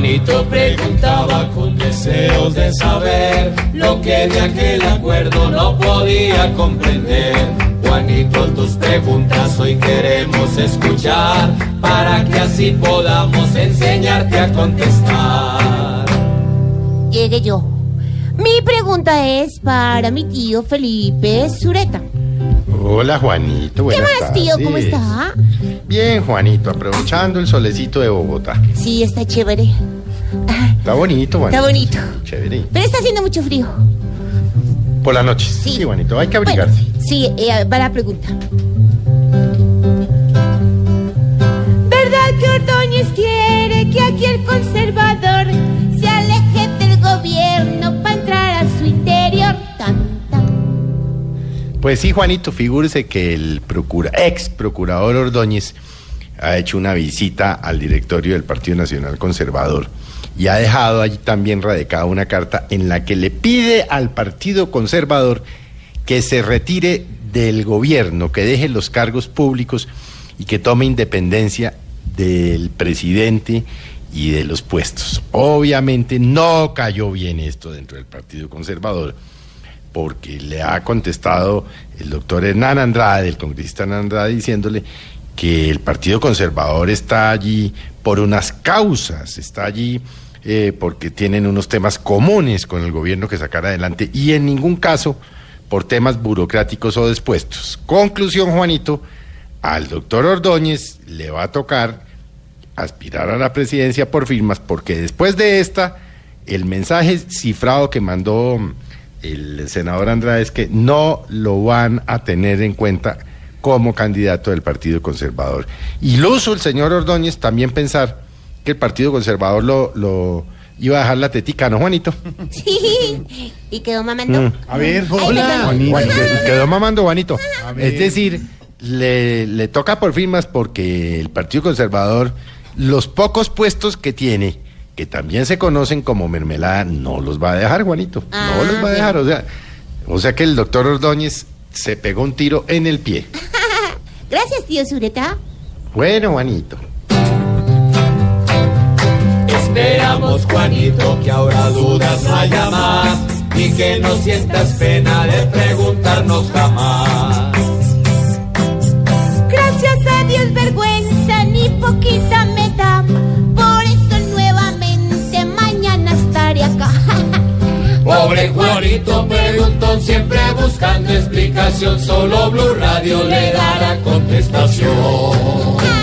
Juanito preguntaba con deseos de saber lo que de aquel acuerdo no podía comprender. Juanito, tus preguntas hoy queremos escuchar para que así podamos enseñarte a contestar. Llegué yo. Mi pregunta es para mi tío Felipe Zureta. Hola Juanito, ¿Qué más, tío? ¿Cómo está? Bien, Juanito, aprovechando el solecito de Bogotá. Sí, está chévere. Está bonito, Juanito. Está bonito. Chévere. Pero está haciendo mucho frío. Por la noche. Sí. Sí, Juanito, hay que Bueno, abrigarse. sí, eh, va la pregunta. ¿Verdad que Ordóñez quiere que aquí el conservador Pues sí, Juanito, figúrese que el procura, ex procurador Ordóñez ha hecho una visita al directorio del Partido Nacional Conservador y ha dejado allí también radicada una carta en la que le pide al Partido Conservador que se retire del gobierno, que deje los cargos públicos y que tome independencia del presidente y de los puestos. Obviamente no cayó bien esto dentro del Partido Conservador porque le ha contestado el doctor Hernán Andrade, el congresista Hernán Andrade, diciéndole que el Partido Conservador está allí por unas causas, está allí eh, porque tienen unos temas comunes con el gobierno que sacar adelante y en ningún caso por temas burocráticos o despuestos. Conclusión, Juanito, al doctor Ordóñez le va a tocar aspirar a la presidencia por firmas, porque después de esta, el mensaje cifrado que mandó el senador Andrade es que no lo van a tener en cuenta como candidato del Partido Conservador. Iluso el señor Ordóñez también pensar que el Partido Conservador lo, lo iba a dejar la tetica, ¿no, Juanito? Sí. ¿Y quedó mamando? Mm. A ver, Ay, hola, perdón. Juanito. Quedó mamando, Juanito. Es decir, le, le toca por firmas porque el Partido Conservador, los pocos puestos que tiene, que también se conocen como mermelada, no los va a dejar, Juanito. Ah, no los va a dejar. O sea, o sea que el doctor Ordóñez se pegó un tiro en el pie. Gracias, tío Zureta. Bueno, Juanito. Esperamos, Juanito, que ahora dudas no haya más y que no sientas pena de preguntarnos jamás. Pobre Juanito preguntó siempre buscando explicación, solo Blue Radio le dará contestación.